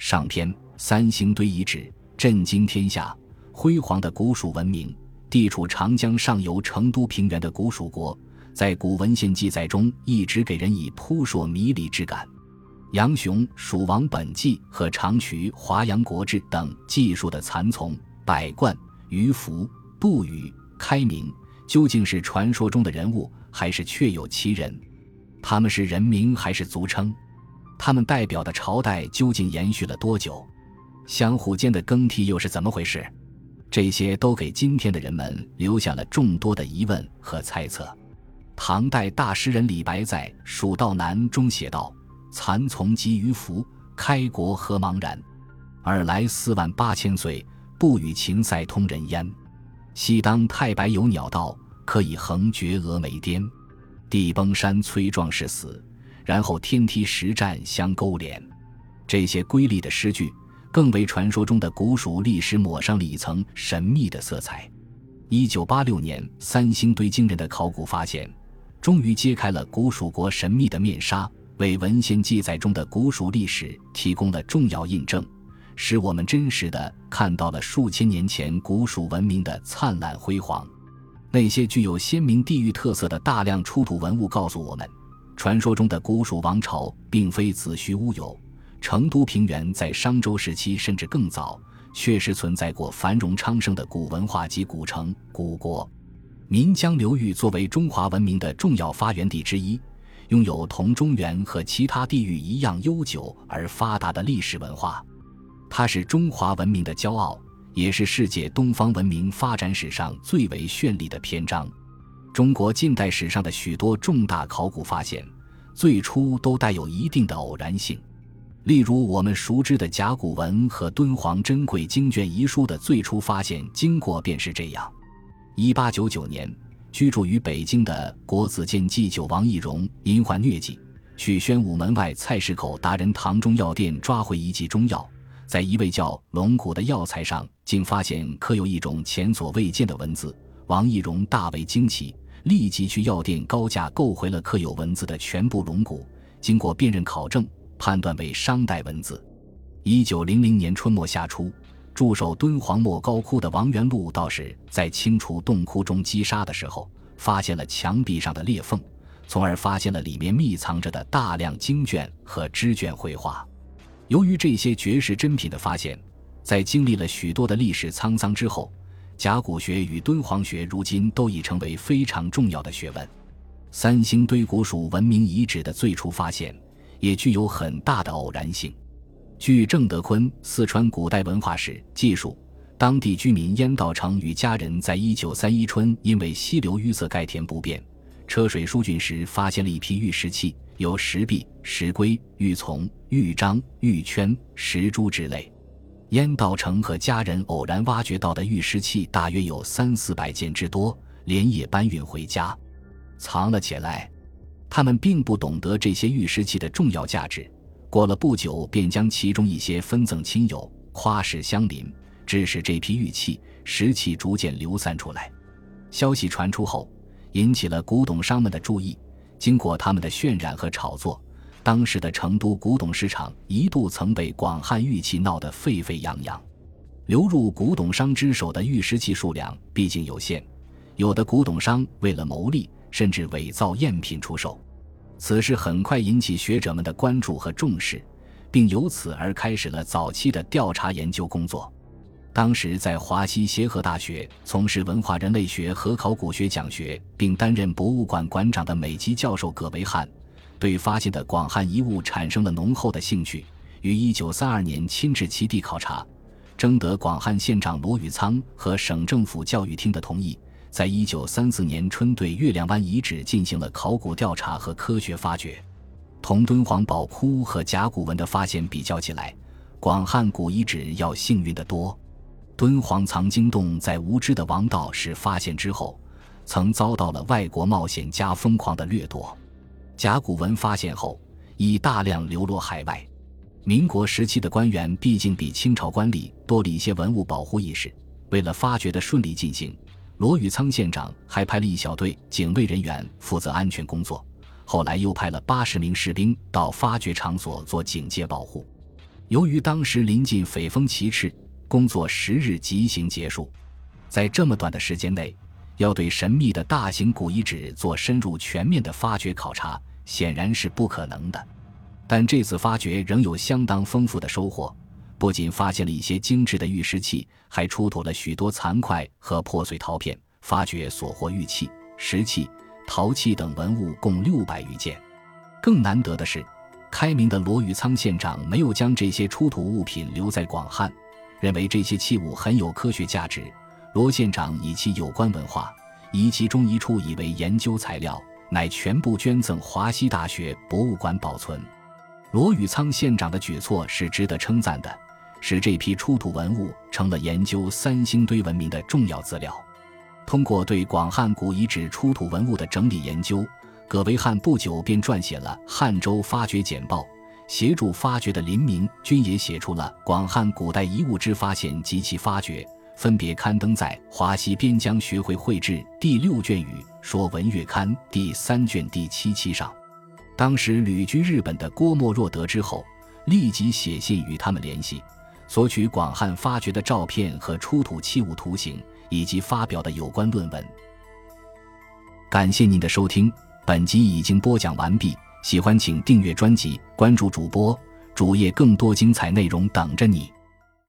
上篇三星堆遗址震惊天下，辉煌的古蜀文明，地处长江上游成都平原的古蜀国，在古文献记载中一直给人以扑朔迷离之感。杨雄《蜀王本纪》和长渠《华阳国志》等记述的蚕丛、百冠、鱼凫、杜宇、开明，究竟是传说中的人物，还是确有其人？他们是人名还是族称？他们代表的朝代究竟延续了多久？相互间的更替又是怎么回事？这些都给今天的人们留下了众多的疑问和猜测。唐代大诗人李白在《蜀道难》中写道：“蚕丛及鱼凫，开国何茫然！尔来四万八千岁，不与秦塞通人烟。西当太白有鸟道，可以横绝峨眉巅。地崩山摧壮士死。”然后天梯石栈相勾连，这些瑰丽的诗句更为传说中的古蜀历史抹上了一层神秘的色彩。一九八六年，三星堆惊人的考古发现，终于揭开了古蜀国神秘的面纱，为文献记载中的古蜀历史提供了重要印证，使我们真实的看到了数千年前古蜀文明的灿烂辉煌。那些具有鲜明地域特色的大量出土文物告诉我们。传说中的古蜀王朝并非子虚乌有，成都平原在商周时期甚至更早，确实存在过繁荣昌盛的古文化及古城、古国。岷江流域作为中华文明的重要发源地之一，拥有同中原和其他地域一样悠久而发达的历史文化。它是中华文明的骄傲，也是世界东方文明发展史上最为绚丽的篇章。中国近代史上的许多重大考古发现，最初都带有一定的偶然性。例如，我们熟知的甲骨文和敦煌珍贵经卷遗书的最初发现经过便是这样：一八九九年，居住于北京的国子监祭酒王懿荣因患疟疾，去宣武门外菜市口达人堂中药店抓回一剂中药，在一味叫龙骨的药材上，竟发现刻有一种前所未见的文字。王懿荣大为惊奇。立即去药店高价购回了刻有文字的全部龙骨，经过辨认考证，判断为商代文字。一九零零年春末夏初，驻守敦煌莫高窟的王元禄道士在清除洞窟中积沙的时候，发现了墙壁上的裂缝，从而发现了里面密藏着的大量经卷和支卷绘画。由于这些绝世珍品的发现，在经历了许多的历史沧桑之后。甲骨学与敦煌学如今都已成为非常重要的学问。三星堆古蜀文明遗址的最初发现也具有很大的偶然性。据郑德坤《四川古代文化史》记述，当地居民燕道成与家人在一九三一春因为溪流淤塞盖田不便，车水疏浚时发现了一批玉石器，有石壁、石龟、玉琮、玉章、玉圈、石珠之类。燕道成和家人偶然挖掘到的玉石器大约有三四百件之多，连夜搬运回家，藏了起来。他们并不懂得这些玉石器的重要价值，过了不久便将其中一些分赠亲友，夸世相邻，致使这批玉器、石器逐渐流散出来。消息传出后，引起了古董商们的注意。经过他们的渲染和炒作。当时的成都古董市场一度曾被广汉玉器闹得沸沸扬扬，流入古董商之手的玉石器数量毕竟有限，有的古董商为了牟利，甚至伪造赝品出售。此事很快引起学者们的关注和重视，并由此而开始了早期的调查研究工作。当时在华西协和大学从事文化人类学和考古学讲学，并担任博物馆馆长的美籍教授葛维汉。对发现的广汉遗物产生了浓厚的兴趣，于一九三二年亲至其地考察，征得广汉县长罗宇仓和省政府教育厅的同意，在一九三四年春对月亮湾遗址进行了考古调查和科学发掘。同敦煌宝窟和甲骨文的发现比较起来，广汉古遗址要幸运得多。敦煌藏经洞在无知的王道士发现之后，曾遭到了外国冒险家疯狂的掠夺。甲骨文发现后，已大量流落海外。民国时期的官员毕竟比清朝官吏多了一些文物保护意识。为了发掘的顺利进行，罗宇仓县长还派了一小队警卫人员负责安全工作。后来又派了八十名士兵到发掘场所做警戒保护。由于当时临近匪风其赤，工作十日即行结束，在这么短的时间内，要对神秘的大型古遗址做深入全面的发掘考察，显然是不可能的。但这次发掘仍有相当丰富的收获，不仅发现了一些精致的玉石器，还出土了许多残块和破碎陶片。发掘所获玉器、石器、陶器等文物共六百余件。更难得的是，开明的罗宇仓县长没有将这些出土物品留在广汉，认为这些器物很有科学价值。罗县长以其有关文化，以其中一处以为研究材料，乃全部捐赠华西大学博物馆保存。罗宇仓县长的举措是值得称赞的，使这批出土文物成了研究三星堆文明的重要资料。通过对广汉古遗址出土文物的整理研究，葛维汉不久便撰写了《汉州发掘简报》，协助发掘的林明均也写出了《广汉古代遗物之发现及其发掘》，分别刊登在《华西边疆学会绘志》第六卷与《说文月刊》第三卷第七期上。当时旅居日本的郭沫若得知后，立即写信与他们联系，索取广汉发掘的照片和出土器物图形，以及发表的有关论文。感谢您的收听，本集已经播讲完毕。喜欢请订阅专辑，关注主播主页，更多精彩内容等着你。